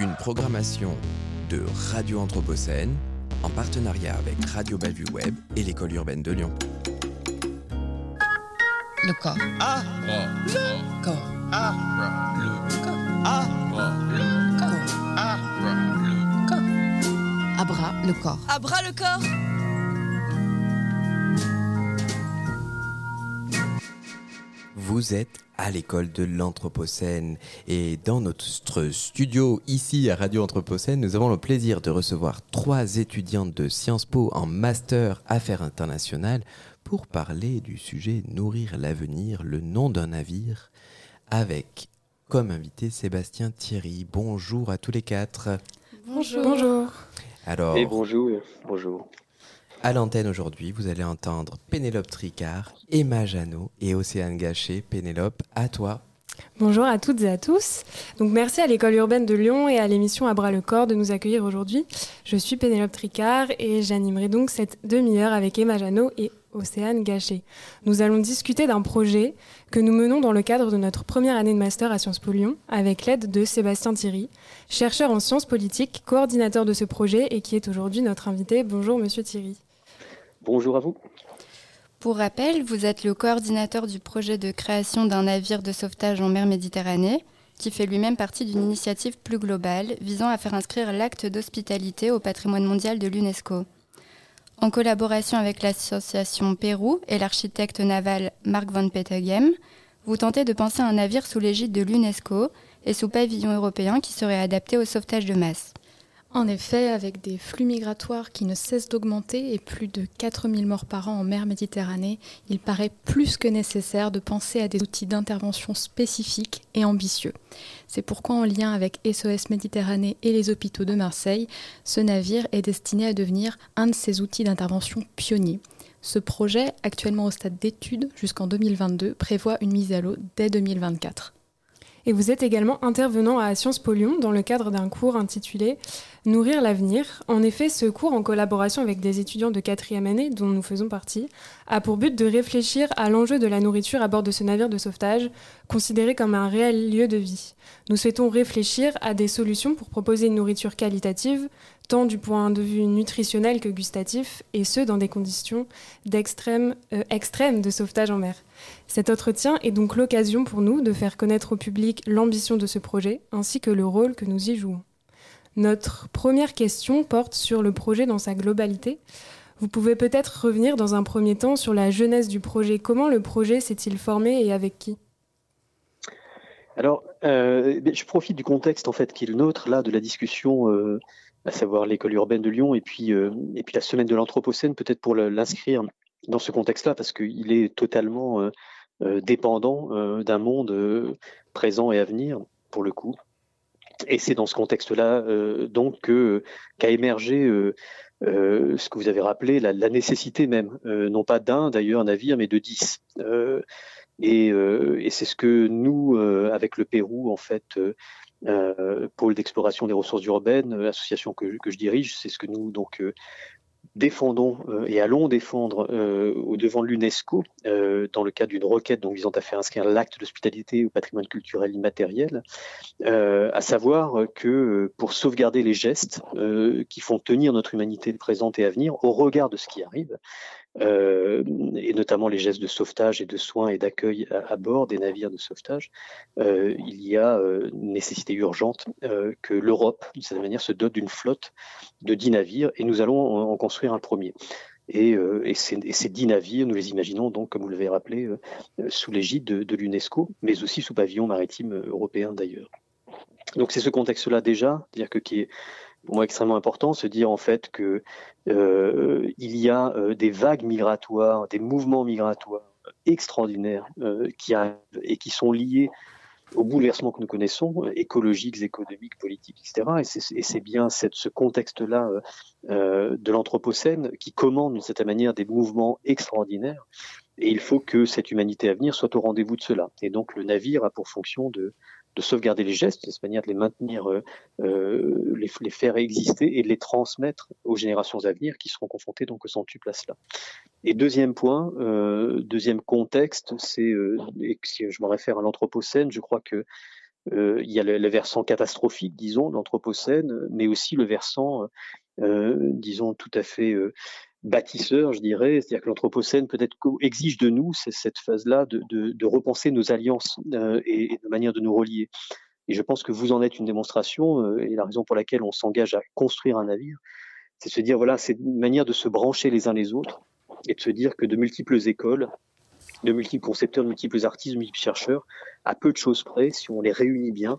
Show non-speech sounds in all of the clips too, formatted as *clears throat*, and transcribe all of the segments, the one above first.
Une programmation de Radio Anthropocène en partenariat avec Radio Bellevue Web et l'école urbaine de Lyon. Le corps. Ah, Le corps. ah, Le corps. ah, Le corps. ah, Le corps. Abra le corps. À bras le corps Vous êtes à l'école de l'Anthropocène et dans notre studio ici à Radio Anthropocène, nous avons le plaisir de recevoir trois étudiantes de Sciences Po en master Affaires internationales pour parler du sujet Nourrir l'avenir, le nom d'un navire, avec comme invité Sébastien Thierry. Bonjour à tous les quatre. Bonjour. Bonjour. Alors, Et bonjour, bonjour. À l'antenne aujourd'hui, vous allez entendre Pénélope Tricard, Emma Janot et Océane Gachet. Pénélope, à toi. Bonjour à toutes et à tous. Donc merci à l'école urbaine de Lyon et à l'émission À bras le corps de nous accueillir aujourd'hui. Je suis Pénélope Tricard et j'animerai donc cette demi-heure avec Emma Janot et Océane Gachet. Nous allons discuter d'un projet que nous menons dans le cadre de notre première année de master à Sciences Po Lyon avec l'aide de Sébastien Thierry, chercheur en sciences politiques, coordinateur de ce projet et qui est aujourd'hui notre invité. Bonjour monsieur Thierry. Bonjour à vous. Pour rappel, vous êtes le coordinateur du projet de création d'un navire de sauvetage en mer Méditerranée, qui fait lui-même partie d'une initiative plus globale visant à faire inscrire l'acte d'hospitalité au patrimoine mondial de l'UNESCO. En collaboration avec l'association Pérou et l'architecte naval Mark van Petegem, vous tentez de penser un navire sous l'égide de l'UNESCO et sous pavillon européen qui serait adapté au sauvetage de masse. En effet, avec des flux migratoires qui ne cessent d'augmenter et plus de 4000 morts par an en mer Méditerranée, il paraît plus que nécessaire de penser à des outils d'intervention spécifiques et ambitieux. C'est pourquoi, en lien avec SOS Méditerranée et les hôpitaux de Marseille, ce navire est destiné à devenir un de ces outils d'intervention pionniers. Ce projet, actuellement au stade d'étude jusqu'en 2022, prévoit une mise à l'eau dès 2024. Et vous êtes également intervenant à Sciences Po Lyon dans le cadre d'un cours intitulé Nourrir l'avenir. En effet, ce cours, en collaboration avec des étudiants de quatrième année, dont nous faisons partie, a pour but de réfléchir à l'enjeu de la nourriture à bord de ce navire de sauvetage, considéré comme un réel lieu de vie. Nous souhaitons réfléchir à des solutions pour proposer une nourriture qualitative, tant du point de vue nutritionnel que gustatif, et ce, dans des conditions d'extrême euh, extrêmes de sauvetage en mer. Cet entretien est donc l'occasion pour nous de faire connaître au public l'ambition de ce projet, ainsi que le rôle que nous y jouons. Notre première question porte sur le projet dans sa globalité. Vous pouvez peut-être revenir dans un premier temps sur la jeunesse du projet. Comment le projet s'est-il formé et avec qui? Alors, euh, je profite du contexte en fait qui est le nôtre là de la discussion, euh, à savoir l'école urbaine de Lyon et puis euh, et puis la semaine de l'anthropocène, peut-être pour l'inscrire dans ce contexte-là parce qu'il est totalement dépendant d'un monde présent et à venir pour le coup. Et c'est dans ce contexte-là donc qu'a émergé ce que vous avez rappelé, la, la nécessité même, non pas d'un d'ailleurs navire, mais de dix. Euh, et, c'est ce que nous, euh, avec le Pérou, en fait, euh, pôle d'exploration des ressources urbaines, association que, je dirige, c'est ce que nous donc défendons et allons défendre au devant de l'UNESCO dans le cadre d'une requête visant à faire inscrire l'acte d'hospitalité au patrimoine culturel immatériel, à savoir que pour sauvegarder les gestes qui font tenir notre humanité présente et à venir au regard de ce qui arrive, euh, et notamment les gestes de sauvetage et de soins et d'accueil à, bord des navires de sauvetage, euh, il y a euh, nécessité urgente euh, que l'Europe, d'une certaine manière, se dote d'une flotte de 10 navires et nous allons en, construire un premier. Et, et, ces, et, ces, dix navires, nous les imaginons donc, comme vous l'avez rappelé, euh, sous l'égide de, de l'UNESCO, mais aussi sous pavillon maritime européen d'ailleurs. Donc c'est ce contexte-là déjà, dire que qui est pour moi extrêmement important, se dire en fait que euh, il y a euh, des vagues migratoires, des mouvements migratoires extraordinaires euh, qui arrivent et qui sont liés aux bouleversements que nous connaissons, écologiques, économiques, politiques, etc. Et c'est bien ce contexte-là de l'Anthropocène qui commande d'une certaine manière des mouvements extraordinaires. Et il faut que cette humanité à venir soit au rendez-vous de cela. Et donc le navire a pour fonction de, de sauvegarder les gestes, de cette manière de les maintenir, euh, euh, les, faire exister et de les transmettre aux générations à venir qui seront confrontées donc au centuple à cela. Et deuxième point, euh, deuxième contexte, c'est, euh, et si je me réfère à l'Anthropocène, je crois que il y a le, versant catastrophique, disons, de l'Anthropocène, mais aussi le versant, disons, tout à fait bâtisseur, je dirais. C'est-à-dire que l'Anthropocène peut-être exige de nous cette phase-là de, repenser nos alliances et, et de manière de nous relier. Et je pense que vous en êtes une démonstration, et la raison pour laquelle on s'engage à construire un navire, c'est de se dire, voilà, c'est une manière de se brancher les uns les autres et de se dire que de multiples écoles, de multiples concepteurs, de multiples artistes, de multiples chercheurs, à peu de choses près, si on les réunit bien,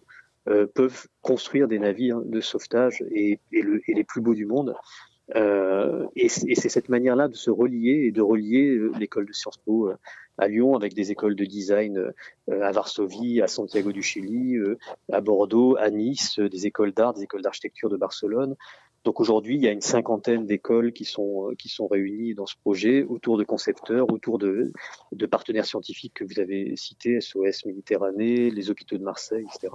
euh, peuvent construire des navires de sauvetage et, les plus beaux du monde. Euh, et c'est cette manière-là de se relier et de relier euh, l'école de Sciences Po à Lyon avec des écoles de design à Varsovie, à Santiago du Chili, à Bordeaux, à Nice, des écoles d'art, des écoles d'architecture de Barcelone, donc aujourd'hui, il y a une cinquantaine d'écoles qui sont, euh, qui sont réunies dans ce projet autour de concepteurs, autour de partenaires scientifiques que vous avez cités, SOS Méditerranée, les hôpitaux de Marseille, etc.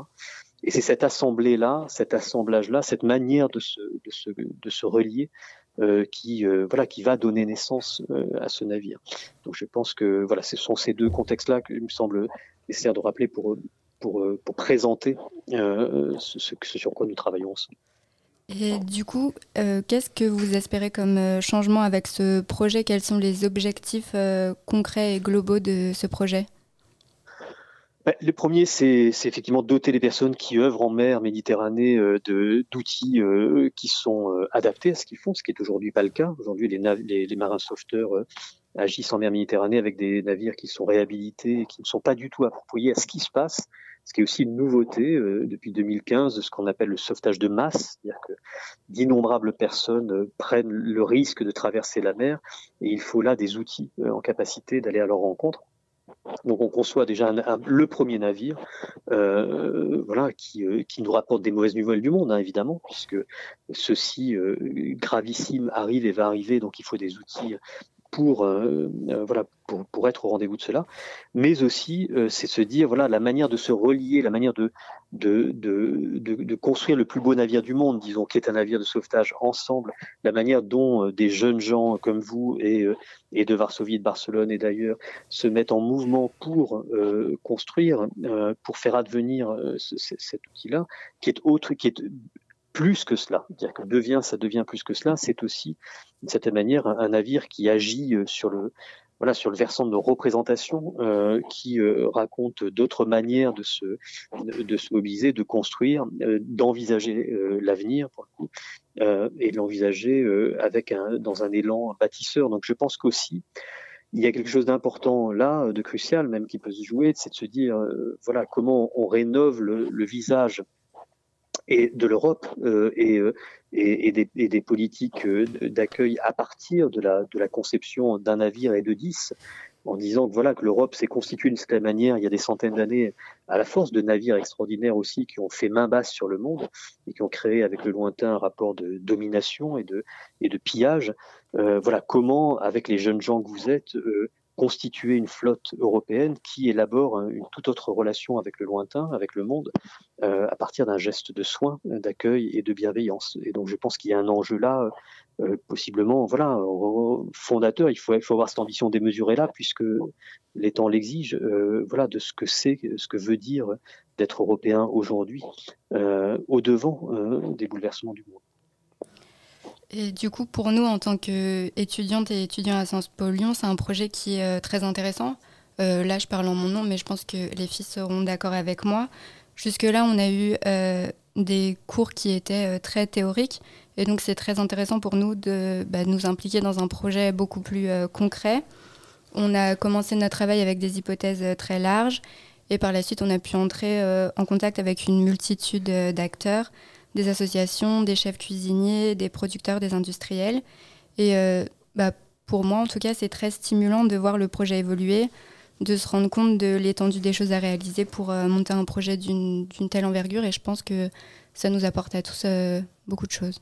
Et c'est cette assemblée-là, cet assemblage-là, cette manière de se, de se, de se relier euh, qui, euh, voilà, qui va donner naissance euh, à ce navire. Donc je pense que voilà, ce sont ces deux contextes-là qu'il me semble nécessaire de rappeler pour, pour, pour présenter ce, ce sur quoi nous travaillons ensemble. Et du coup, qu'est-ce que vous espérez comme changement avec ce projet? Quels sont les objectifs concrets et globaux de ce projet? Le premier, c'est effectivement doter les personnes qui œuvrent en mer Méditerranée d'outils qui sont adaptés à ce qu'ils font, ce qui est aujourd'hui pas le cas. Aujourd'hui, les, marins sauveteurs agissent en mer Méditerranée avec des navires qui sont réhabilités et qui ne sont pas du tout appropriés à ce qui se passe ce qui est aussi une nouveauté euh, depuis 2015 de ce qu'on appelle le sauvetage de masse, c'est-à-dire que d'innombrables personnes euh, prennent le risque de traverser la mer et il faut là des outils euh, en capacité d'aller à leur rencontre. Donc on conçoit déjà le premier navire, voilà, qui, qui, nous rapporte des mauvaises nouvelles du monde, hein, évidemment, puisque ceci gravissime arrive et va arriver, donc il faut des outils pour, euh, euh, voilà, pour, pour, être au rendez-vous de cela, mais aussi euh, c'est se dire voilà la manière de se relier, la manière de de, de, construire le plus beau navire du monde, disons, qui est un navire de sauvetage ensemble, la manière dont des jeunes gens comme vous et, et de Varsovie et de Barcelone et d'ailleurs se mettent en mouvement pour construire, pour faire advenir cet outil-là, qui est autre, qui est plus que cela. Dire que devient, ça devient plus que cela. C'est aussi, d'une certaine manière, un, navire qui agit euh, sur le, voilà, sur le versant de nos représentations, euh, qui euh, raconte d'autres manières de se, de, se mobiliser, de construire, d'envisager l'avenir pour le coup, et de l'envisager avec un, dans un élan bâtisseur. Donc, je pense qu'aussi, il y a quelque chose d'important là, de crucial même, qui peut se jouer, c'est de se dire, voilà, comment on rénove le, le visage et de l'Europe euh, et, euh, et, et, des, et, des, politiques euh, d'accueil à partir de la, de la conception d'un navire et de dix, en disant que voilà que l'Europe s'est constituée d'une certaine manière il y a des centaines d'années à la force de navires extraordinaires aussi qui ont fait main basse sur le monde et qui ont créé avec le lointain un rapport de domination et de, et de pillage. Euh, voilà comment avec les jeunes gens que vous êtes euh, constituer une flotte européenne qui élabore une toute autre relation avec le lointain, avec le monde, euh, à partir d'un geste de soin, d'accueil et de bienveillance. Et donc je pense qu'il y a un enjeu là, euh, possiblement, voilà, fondateur. Il faut, il faut avoir cette ambition démesurée là, puisque les temps l'exigent. Euh, voilà, de ce que c'est, ce que veut dire d'être européen aujourd'hui, au devant des bouleversements du monde. Et du coup, pour nous, en tant qu'étudiantes et étudiants à Sciences Po Lyon, c'est un projet qui est euh, très intéressant. Euh, là, je parle en mon nom, mais je pense que les filles seront d'accord avec moi. Jusque-là, on a eu euh, des cours qui étaient très théoriques. Et donc, c'est très intéressant pour nous de bah, nous impliquer dans un projet beaucoup plus concret. On a commencé notre travail avec des hypothèses très larges. Et par la suite, on a pu entrer en contact avec une multitude d'acteurs des associations, des chefs cuisiniers, des producteurs, des industriels. Et euh, bah, pour moi, en tout cas, c'est très stimulant de voir le projet évoluer, de se rendre compte de l'étendue des choses à réaliser pour euh, monter un projet d'une telle envergure. Et je pense que ça nous apporte à tous euh, beaucoup de choses.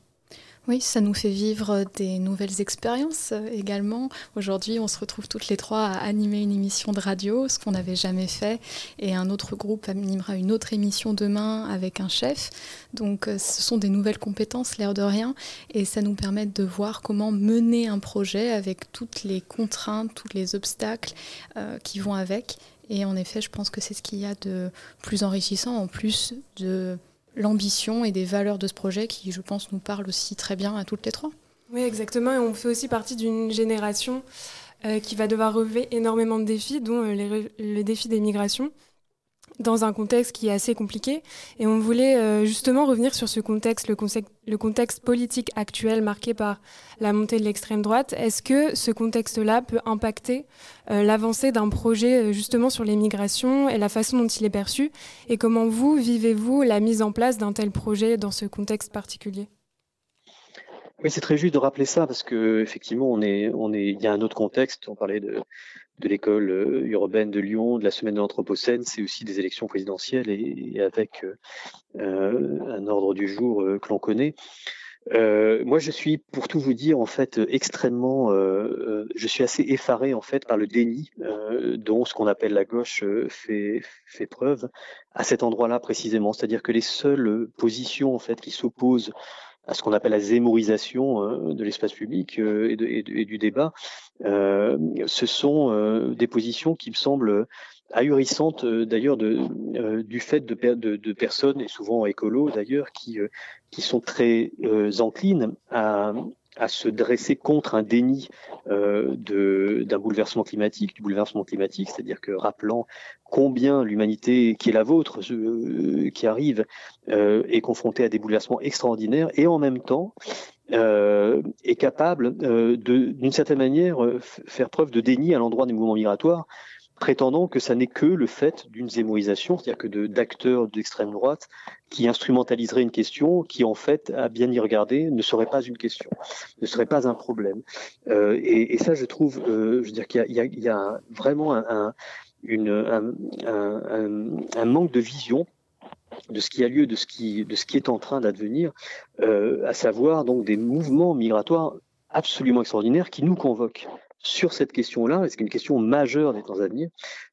Oui, ça nous fait vivre des nouvelles expériences euh, également. Aujourd'hui, on se retrouve toutes les trois à animer une émission de radio, ce qu'on n'avait jamais fait, et un autre groupe animera une autre émission demain avec un chef. Donc, euh, ce sont des nouvelles compétences, l'air de rien, et ça nous permet de voir comment mener un projet avec toutes les contraintes, tous les obstacles euh, qui vont avec. Et en effet, je pense que c'est ce qu'il y a de plus enrichissant en plus de l'ambition et des valeurs de ce projet qui, je pense, nous parlent aussi très bien à toutes les trois. Oui, exactement. Et on fait aussi partie d'une génération euh, qui va devoir relever énormément de défis, dont euh, le défi des migrations dans un contexte qui est assez compliqué. Et on voulait euh, justement revenir sur ce contexte, le, contexte politique actuel marqué par la montée de l'extrême droite. Est-ce que ce contexte-là peut impacter euh, l'avancée d'un projet euh, justement sur les migrations et la façon dont il est perçu? Et comment vous vivez-vous la mise en place d'un tel projet dans ce contexte particulier? Oui, c'est très juste de rappeler ça parce que effectivement, on est, il y a un autre contexte. On parlait de, de l'école euh, urbaine de Lyon, de la semaine de l'Anthropocène, c'est aussi des élections présidentielles et, avec euh, euh, un ordre du jour que l'on connaît. moi, je suis, pour tout vous dire, en fait, extrêmement, je suis assez effaré en fait par le déni dont ce qu'on appelle la gauche fait, fait preuve à cet endroit-là précisément. C'est-à-dire que les seules positions en fait qui s'opposent à ce qu'on appelle la zémorisation euh, de l'espace public euh, et, du débat, euh, ce sont des positions qui me semblent ahurissantes d'ailleurs du fait de, personnes, et souvent écolos d'ailleurs, qui, qui sont très enclines à, à se dresser contre un déni euh, d'un bouleversement climatique, du bouleversement climatique, c'est-à-dire que rappelant combien l'humanité qui est la vôtre, euh, qui arrive, euh, est confrontée à des bouleversements extraordinaires, et en même temps est capable euh, d'une certaine manière faire preuve de déni à l'endroit des mouvements migratoires, prétendant que ça n'est que le fait d'une zémoisation, c'est-à-dire que d'acteurs d'extrême droite qui instrumentaliseraient une question qui, en fait, à bien y regarder, ne serait pas une question, ne serait pas un problème. Euh, et, et, ça, je trouve, euh, je veux dire qu'il y, y, y a, vraiment un, une, un, un, manque de vision de ce qui a lieu, de ce qui, de ce qui est en train d'advenir, euh, à savoir donc des mouvements migratoires absolument extraordinaires qui nous convoquent sur cette question-là, c'est une question majeure des temps à venir,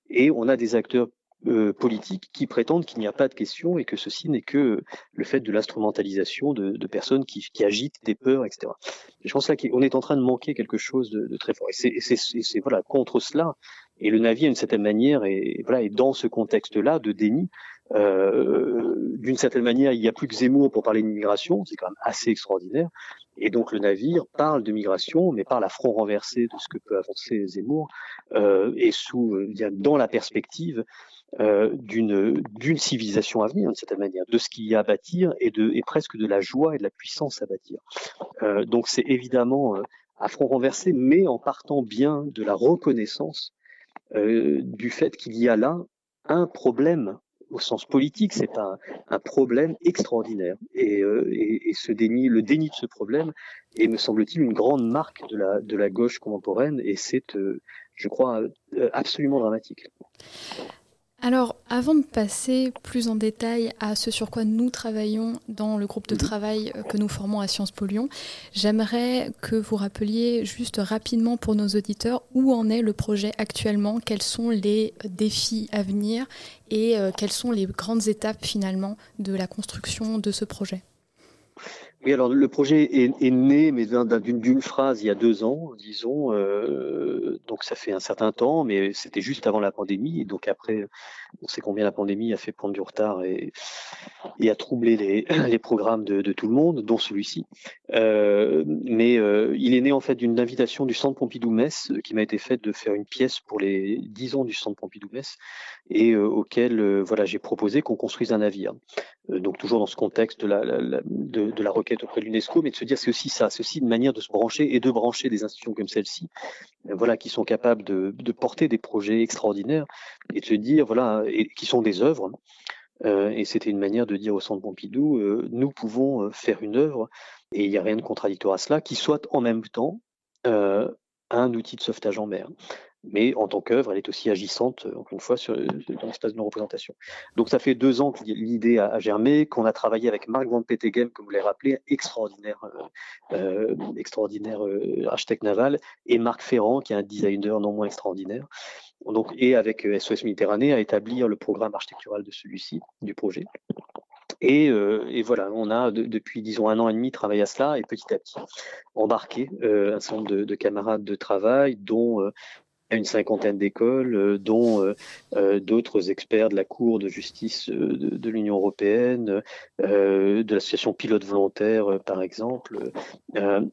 et on a des acteurs euh, politiques qui prétendent qu'il n'y a pas de question et que ceci n'est que le fait de l'instrumentalisation de, de, personnes qui, qui, agitent des peurs, etc. Et je pense là qu'on est en train de manquer quelque chose de, de très fort. Et c'est voilà contre cela. Et le navire, d'une certaine manière, est, voilà, est dans ce contexte-là de déni. Euh, d'une certaine manière, il n'y a plus que Zemmour pour parler d'immigration, c'est quand même assez extraordinaire. Et donc le navire parle de migration, mais parle à front renversé de ce que peut avancer Zemmour, euh, et sous, euh, dans la perspective euh, d'une civilisation à venir, d'une certaine manière, de ce qu'il y a à bâtir et de et presque de la joie et de la puissance à bâtir. Euh, donc c'est évidemment euh, à front renversé, mais en partant bien de la reconnaissance du fait qu'il y a là un problème au sens politique, c'est un, un, problème extraordinaire. Et, euh, et, et, ce déni, le déni de ce problème est, me semble-t-il, une grande marque de la, de la gauche contemporaine, et c'est, euh, je crois, euh, absolument dramatique. Alors, avant de passer plus en détail à ce sur quoi nous travaillons dans le groupe de mhm. travail que nous formons à Sciences Po Lyon, j'aimerais que vous rappeliez juste rapidement pour nos auditeurs où en est le projet actuellement, quels sont les défis à venir et euh, quelles sont les grandes étapes finalement de la construction de ce projet? Oui, alors le projet est, est né, mais d'une phrase il y a deux ans, disons. Euh, donc ça fait un certain temps, mais c'était juste avant la pandémie. Donc après, on sait combien la pandémie a fait prendre du retard et, et a troublé les, *clears throat* les programmes de, de, tout le monde, dont celui-ci. Euh, mais euh, il est né en fait d'une invitation du Centre Pompidou-Metz qui m'a été faite de faire une pièce pour les dix ans du Centre Pompidou-Metz et euh, auquel euh, voilà j'ai proposé qu'on construise un navire. Euh, donc toujours dans ce contexte de la, de, la requête auprès de l'UNESCO, mais de se dire c'est aussi ça, c'est aussi une manière de se brancher et de brancher des institutions comme celle-ci, voilà, qui sont capables de, de, porter des projets extraordinaires et de se dire voilà, qui sont des œuvres. Euh, et c'était une manière de dire au Centre Pompidou, euh, nous pouvons faire une œuvre, et il n'y a rien de contradictoire à cela, qui soit en même temps euh, un outil de sauvetage en mer. Mais en tant qu'œuvre, elle est aussi agissante, encore une fois, sur, dans l'espace de nos représentations. Donc ça fait deux ans que l'idée a, germé, qu'on a travaillé avec Marc Van Petegem, comme vous l'avez rappelé, extraordinaire, euh, extraordinaire architecte naval, et Marc Ferrand, qui est un designer non moins extraordinaire. Donc, et avec SOS Méditerranée, à établir le programme architectural de celui-ci, du projet. Et, euh, voilà, on a depuis, disons, un an et demi travaillé à cela et petit à petit embarqué euh, un certain nombre de, de, camarades de travail, dont euh, une cinquantaine d'écoles, euh, dont euh, euh, d'autres experts de la Cour de justice de, l'Union européenne, de l'association Pilote Volontaire, par exemple.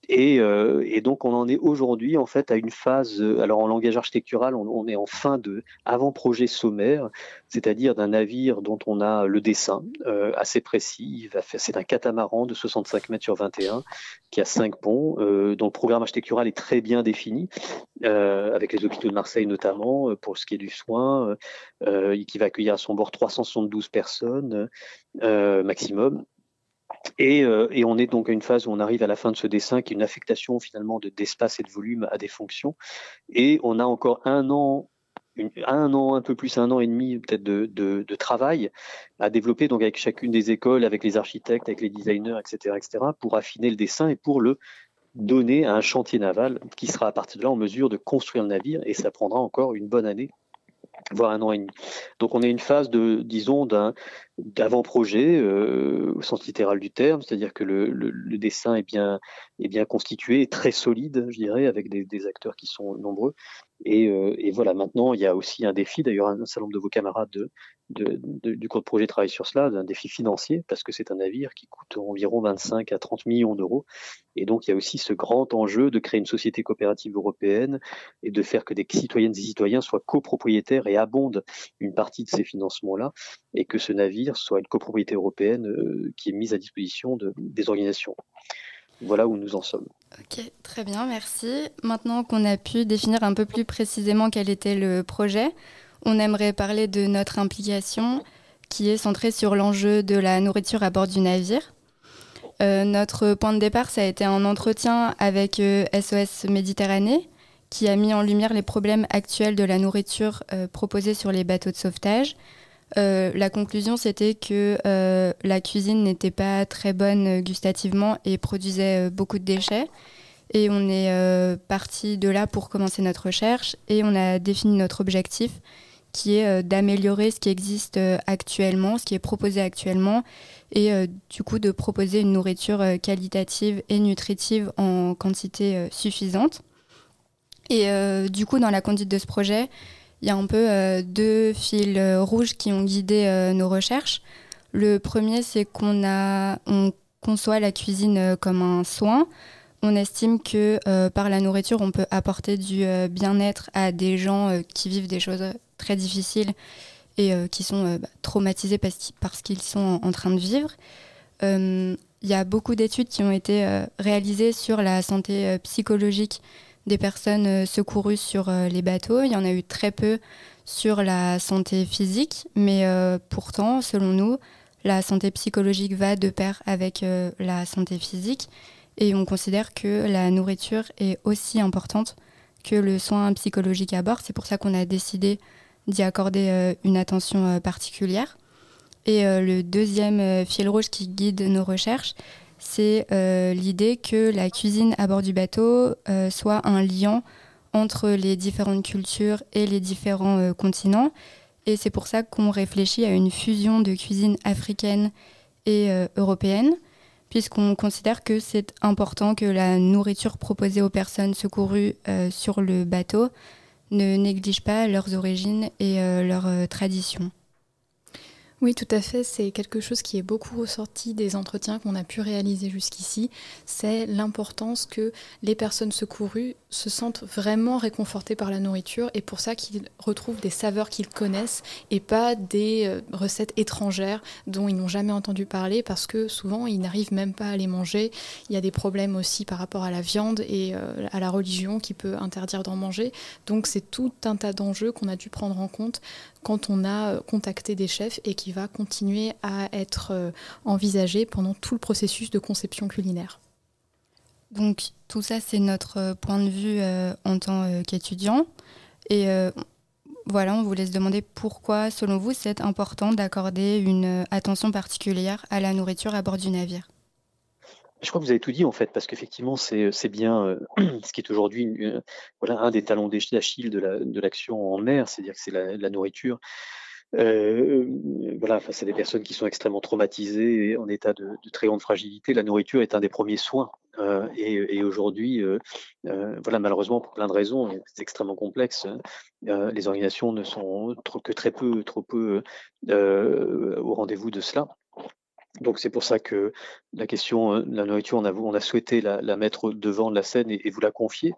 Et, donc, on en est aujourd'hui, en fait, à une phase, alors en langage architectural, on, est en fin de avant-projet sommaire, c'est-à-dire d'un navire dont on a le dessin assez précis. C'est un catamaran de 65 mètres sur 21 qui a cinq ponts, dont le programme architectural est très bien défini, avec les hôpitaux de Marseille notamment, euh, pour ce qui est du soin, euh, euh, qui va accueillir à son bord 372 personnes maximum. Et, on est donc à une phase où on arrive à la fin de ce dessin qui est une affectation finalement d'espace et de volume à des fonctions. Et on a encore un an, un an, un peu plus, un an et demi peut-être de, travail à développer donc avec chacune des écoles, avec les architectes, avec les designers, etc., etc., pour affiner le dessin et pour le donné à un chantier naval qui sera à partir de là en mesure de construire le navire et ça prendra encore une bonne année voire un an et demi. Donc on est une phase de, disons, d'un d'avant-projet euh, au sens littéral du terme, c'est-à-dire que le, dessin est bien, est bien constitué, très solide, je dirais, avec des acteurs qui sont nombreux. Et, euh, et, voilà, maintenant, il y a aussi un défi, d'ailleurs, un certain nombre de vos camarades de, de, du cours de projet travaillent sur cela, d'un défi financier, parce que c'est un navire qui coûte environ 25 à 30 millions d'euros. Et donc, il y a aussi ce grand enjeu de créer une société coopérative européenne et de faire que des citoyennes et citoyens soient copropriétaires et abondent une partie de ces financements-là, et que ce navire soit une copropriété européenne euh, qui est mise à disposition de, des organisations. Voilà où nous en sommes. Ok, très bien, merci. Maintenant qu'on a pu définir un peu plus précisément quel était le projet, on aimerait parler de notre implication qui est centrée sur l'enjeu de la nourriture à bord du navire. Euh, notre point de départ, ça a été un entretien avec SOS euh, Méditerranée qui a mis en lumière les problèmes actuels de la nourriture euh, proposée sur les bateaux de sauvetage. La conclusion, c'était que la cuisine n'était pas très bonne gustativement et produisait beaucoup de déchets. Et on est parti de là pour commencer notre recherche et on a défini notre objectif qui est euh, d'améliorer ce qui existe euh, actuellement, ce qui est proposé actuellement, et euh, du coup de proposer une nourriture qualitative et nutritive en quantité suffisante. Et du coup, dans la conduite de ce projet, il y a un peu deux fils rouges qui ont guidé nos recherches. Le premier, c'est qu'on a, on conçoit la cuisine comme un soin. On estime que par la nourriture, on peut apporter du bien-être à des gens qui vivent des choses très difficiles et euh, qui sont euh, bah, traumatisés parce, qu'ils sont en, train de vivre. Euh, il y a beaucoup d'études qui ont été réalisées sur la santé psychologique des personnes secourues sur les bateaux. Il y en a eu très peu sur la santé physique, mais pourtant, selon nous, la santé psychologique va de pair avec la santé physique et on considère que la nourriture est aussi importante que le soin psychologique à bord. C'est pour ça qu'on a décidé d'y accorder euh, une attention euh, particulière. Et euh, le deuxième fil rouge qui guide nos recherches, c'est l'idée que la cuisine à bord du bateau soit un lien entre les différentes cultures et les différents continents. Et c'est pour ça qu'on réfléchit à une fusion de cuisine africaine et européenne, puisqu'on considère que c'est important que la nourriture proposée aux personnes secourues sur le bateau ne négligent pas leurs origines et euh, leurs euh, traditions. Oui, tout à fait. C'est quelque chose qui est beaucoup ressorti des entretiens qu'on a pu réaliser jusqu'ici. C'est l'importance que les personnes secourues se sentent vraiment réconfortées par la nourriture et pour ça qu'ils retrouvent des saveurs qu'ils connaissent et pas des euh, recettes étrangères dont ils n'ont jamais entendu parler parce que souvent ils n'arrivent même pas à les manger. Il y a des problèmes aussi par rapport à la viande et euh, à la religion qui peut interdire d'en manger. Donc c'est tout un tas d'enjeux qu'on a dû prendre en compte quand on a euh, contacté des chefs et qui va continuer à être envisagé pendant tout le processus de conception culinaire. Donc tout ça, c'est notre euh, point de vue en tant qu'étudiant. Et euh, voilà, on voulait se demander pourquoi, selon vous, c'est important d'accorder une attention particulière à la nourriture à bord du navire. Je crois que vous avez tout dit en fait, parce qu'effectivement, c'est bien euh, *clears throat* ce qui est aujourd'hui voilà, un des talons d'Achille de l'action la, en mer, c'est-à-dire que c'est la, nourriture. Euh, voilà, face à des personnes qui sont extrêmement traumatisées et en état de, très grande fragilité, la nourriture est un des premiers soins. Euh, et, aujourd'hui, euh, voilà, malheureusement, pour plein de raisons, c'est extrêmement complexe. Euh, les organisations ne sont que très peu, trop peu au rendez-vous de cela. Donc c'est pour ça que la question de la nourriture, on a, souhaité la, mettre devant de la scène et, et, vous la confier.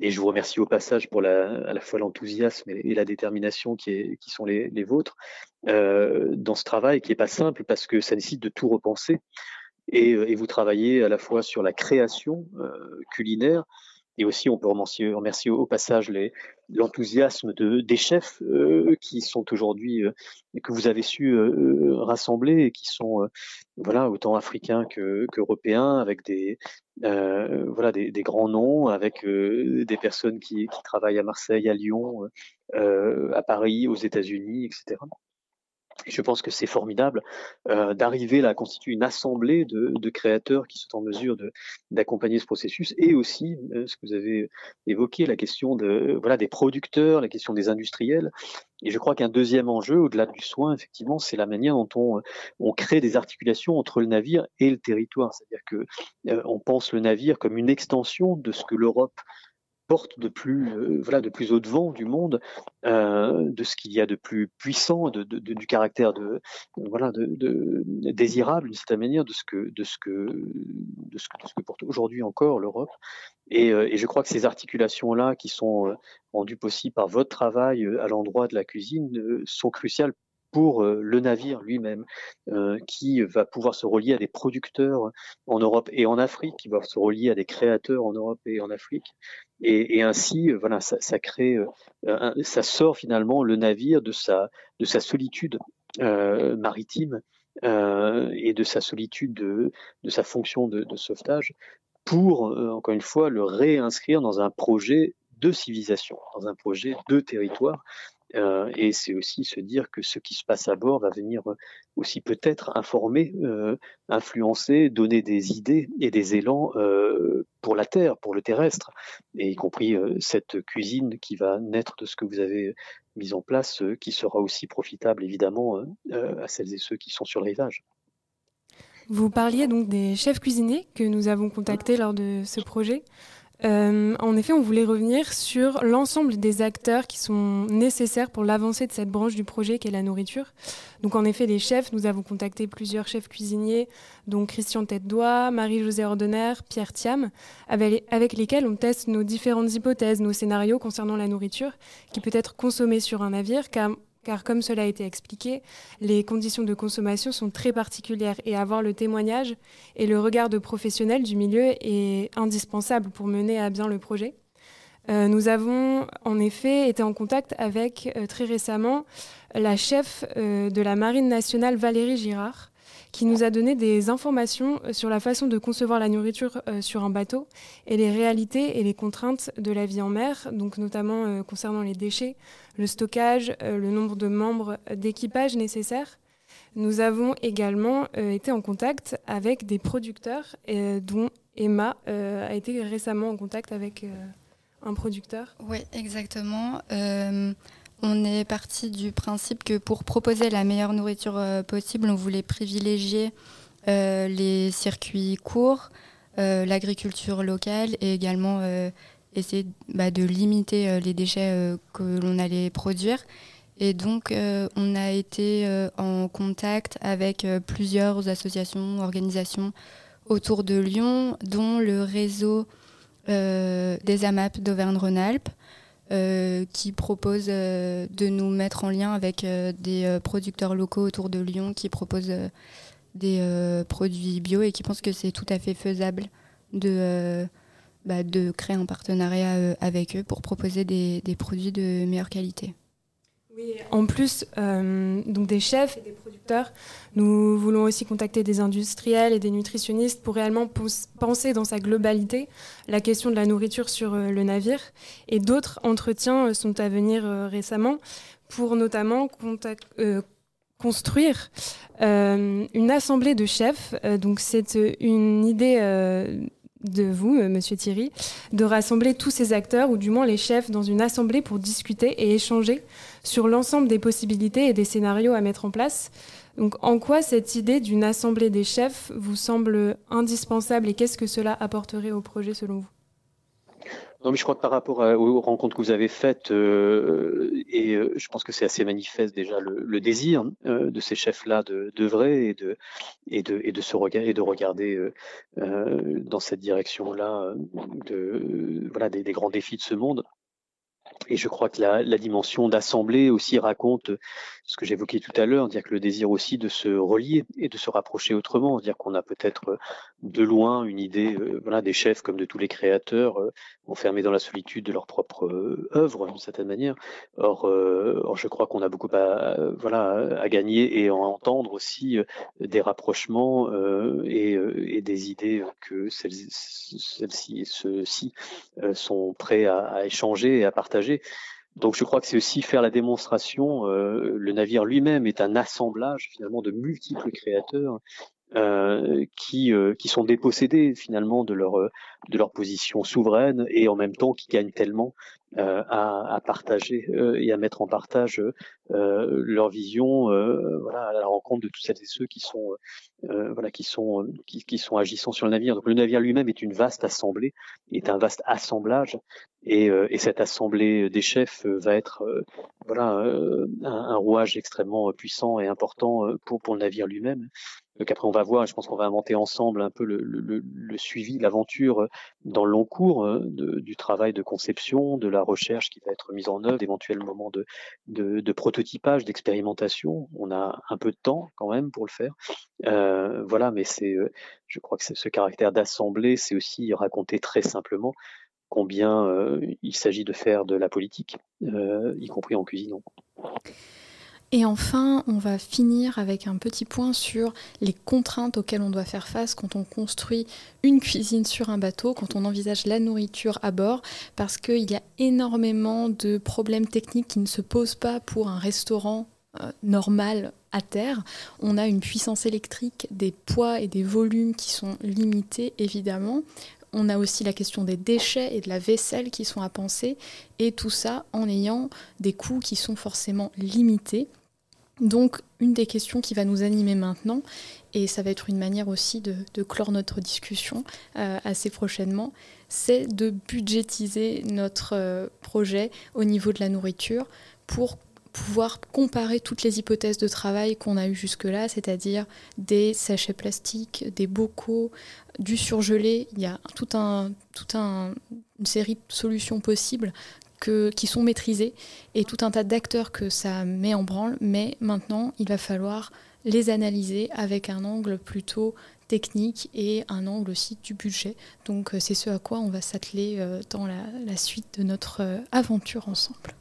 Et je vous remercie au passage pour la, à la fois l'enthousiasme et, la détermination qui, est, qui sont les, les vôtres euh, dans ce travail qui n'est pas simple parce que ça nécessite de tout repenser. Et, et vous travaillez à la fois sur la création euh, culinaire, et aussi, on peut remercier, remercier au passage l'enthousiasme de, des chefs euh, qui sont aujourd'hui, euh, que vous avez su euh, rassembler et qui sont voilà, autant africains qu'européens, avec des, voilà, des, des, grands noms, avec des personnes qui, qui, travaillent à Marseille, à Lyon, à Paris, aux États-Unis, etc je pense que c'est formidable euh, d'arriver à constituer une assemblée de, de, créateurs qui sont en mesure d'accompagner ce processus et aussi euh, ce que vous avez évoqué, la question de, voilà, des producteurs, la question des industriels. Et je crois qu'un deuxième enjeu, au-delà du soin, effectivement, c'est la manière dont on, on, crée des articulations entre le navire et le territoire. C'est-à-dire que euh, on pense le navire comme une extension de ce que l'Europe porte de plus, euh, voilà, de plus haut devant du monde, euh, de ce qu'il y a de plus puissant, de, du caractère de, voilà, de, désirable d'une certaine manière de ce que, de ce que, de ce que, de ce que porte aujourd'hui encore l'Europe. Et, euh, et, je crois que ces articulations-là, qui sont euh, rendues possibles par votre travail à l'endroit de la cuisine, sont cruciales pour le navire lui-même, euh, qui va pouvoir se relier à des producteurs en Europe et en Afrique, qui va se relier à des créateurs en Europe et en Afrique. Et, ainsi, voilà, ça, crée, euh, ça sort finalement le navire de sa, de sa solitude euh, maritime et de sa solitude, de, de sa fonction de, de sauvetage, pour, encore une fois, le réinscrire dans un projet de civilisation, dans un projet de territoire euh, et c'est aussi se dire que ce qui se passe à bord va venir euh, aussi peut-être informer, euh, influencer, donner des idées et des élans pour la terre, pour le terrestre, et y compris cette cuisine qui va naître de ce que vous avez mis en place, qui sera aussi profitable évidemment à celles et ceux qui sont sur le rivage. Vous parliez donc des chefs cuisiniers que nous avons contactés lors de ce projet. Euh, en effet, on voulait revenir sur l'ensemble des acteurs qui sont nécessaires pour l'avancée de cette branche du projet qu'est la nourriture. Donc en effet, les chefs, nous avons contacté plusieurs chefs cuisiniers, dont Christian Tête-Doigt, Marie-Josée Ordener, Pierre Thiam, avec, lesquels on teste nos différentes hypothèses, nos scénarios concernant la nourriture, qui peut être consommée sur un navire, car comme cela a été expliqué, les conditions de consommation sont très particulières et avoir le témoignage et le regard de professionnels du milieu est indispensable pour mener à bien le projet. Euh, nous avons en effet été en contact avec euh, très récemment la chef euh, de la Marine nationale Valérie Girard, qui nous a donné des informations sur la façon de concevoir la nourriture sur un bateau et les réalités et les contraintes de la vie en mer, notamment concernant les déchets, le stockage, euh, le nombre de membres d'équipage nécessaires. Nous avons également euh, été en contact avec des producteurs, euh, dont Emma a été récemment en contact avec un producteur. Oui, exactement. On est parti du principe que pour proposer la meilleure nourriture possible, on voulait privilégier les circuits courts, l'agriculture locale et également essayer bah, de limiter euh, les déchets euh, que l'on allait produire. Et donc, on a été en contact avec plusieurs associations, organisations autour de Lyon, dont le réseau des AMAP d'Auvergne-Rhône-Alpes, euh, qui propose euh, de nous mettre en lien avec euh, des euh, producteurs locaux autour de Lyon qui proposent euh, des euh, produits bio et qui pensent que c'est tout à fait faisable de, bah, de créer un partenariat avec eux pour proposer des, produits de meilleure qualité. Oui, en plus, donc des chefs et des producteurs. Nous voulons aussi contacter des industriels et des nutritionnistes pour réellement penser dans sa globalité la question de la nourriture sur le navire. Et d'autres entretiens sont à venir récemment pour notamment construire une assemblée de chefs. donc c'est une idée de vous, euh, Monsieur Thierry, de rassembler tous ces acteurs, ou du moins les chefs, dans une assemblée pour discuter et échanger sur l'ensemble des possibilités et des scénarios à mettre en place. Donc, en quoi cette idée d'une assemblée des chefs vous semble indispensable et qu'est-ce que cela apporterait au projet selon vous? Non, mais je crois que par rapport aux rencontres que vous avez faites, euh, et euh, je pense que c'est assez manifeste déjà le, désir euh, de ces chefs-là de d'œuvrer et de et de et de se regarder et de regarder dans cette direction-là de voilà des, grands défis de ce monde. Et je crois que la, la dimension d'assemblée aussi raconte ce que j'évoquais tout à l'heure, dire que le désir aussi de se relier et de se rapprocher autrement, dire qu'on a peut-être euh, de loin une idée euh, voilà, des chefs comme de tous les créateurs euh, enfermés dans la solitude de leur propre œuvre d'une certaine manière. Or, or je crois qu'on a beaucoup à, voilà, à gagner et à entendre aussi des rapprochements et, et, des idées que celles-ci et ceux-ci sont prêts à, à échanger et à partager. Donc je crois que c'est aussi faire la démonstration. Euh, le navire lui-même est un assemblage finalement de multiples créateurs euh, qui, euh, qui sont dépossédés finalement de leur, de leur position souveraine et en même temps qui gagnent tellement à, à, partager et à mettre en partage leur vision voilà, à la rencontre de toutes celles et ceux qui sont, voilà, qui, sont, qui, qui, sont agissants sur le navire. Donc le navire lui-même est une vaste assemblée, est un vaste assemblage et, et cette assemblée des chefs va être voilà, un, un, rouage extrêmement puissant et important pour, pour le navire lui-même. Donc après, on va voir, je pense qu'on va inventer ensemble un peu le, suivi, l'aventure euh, dans le long cours de, du travail de conception, de la recherche qui va être mise en œuvre, d'éventuels moments de, prototypage, d'expérimentation. On a un peu de temps quand même pour le faire. Euh, voilà, mais c'est, euh, je crois que ce caractère d'assemblée, c'est aussi raconter très simplement combien il s'agit de faire de la politique, y compris en cuisinant. Et enfin, on va finir avec un petit point sur les contraintes auxquelles on doit faire face quand on construit une cuisine sur un bateau, quand on envisage la nourriture à bord, parce qu'il y a énormément de problèmes techniques qui ne se posent pas pour un restaurant euh, normal à terre. On a une puissance électrique, des poids et des volumes qui sont limités, évidemment. On a aussi la question des déchets et de la vaisselle qui sont à penser, et tout ça en ayant des coûts qui sont forcément limités. Donc, une des questions qui va nous animer maintenant, et ça va être une manière aussi de, clore notre discussion euh, assez prochainement, c'est de budgétiser notre euh, projet au niveau de la nourriture pour pouvoir comparer toutes les hypothèses de travail qu'on a eues jusque-là, c'est-à-dire des sachets plastiques, des bocaux, du surgelé. Il y a toute un, tout un, une série de solutions possibles qui sont maîtrisés et tout un tas d'acteurs que ça met en branle, mais maintenant il va falloir les analyser avec un angle plutôt technique et un angle aussi du budget. Donc euh, c'est ce à quoi on va s'atteler euh, dans la, suite de notre euh, aventure ensemble.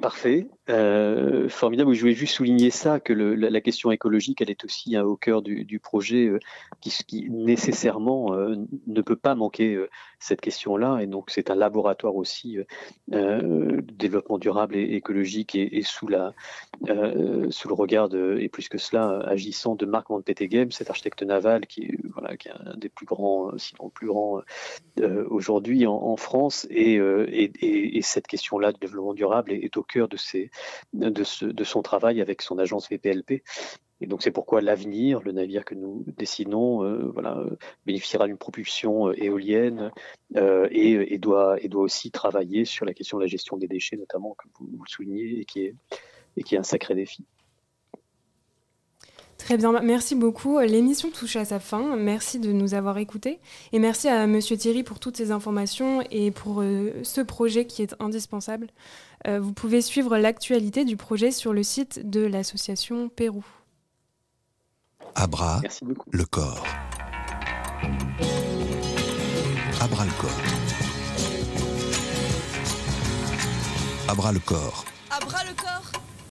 Parfait. Euh, formidable. Je voulais juste souligner ça, que la, question écologique, elle est aussi hein, au cœur du, du projet, euh, qui, nécessairement euh, ne peut pas manquer cette question-là. Et donc, c'est un laboratoire aussi développement durable et écologique et, sous, le regard, de, et plus que cela, agissant de Marc Van Petegem, cet architecte naval qui est, un des plus grands, sinon le plus grand aujourd'hui en, France. Et, et, et cette question-là de développement durable est, est au cœur de son travail avec son agence VPLP. Et donc c'est pourquoi l'avenir, le navire que nous dessinons, euh, bénéficiera d'une propulsion euh, éolienne euh, et, doit, aussi travailler sur la question de la gestion des déchets, notamment, comme vous, le soulignez, et qui est un sacré défi. Très bien, merci beaucoup. L'émission touche à sa fin. Merci de nous avoir écoutés. Et merci à Monsieur Thierry pour toutes ces informations et pour ce projet qui est indispensable. Euh, vous pouvez suivre l'actualité du projet sur le site de l'association Pérou. Abra le corps. Abra le corps. Abra le corps. Abra le corps.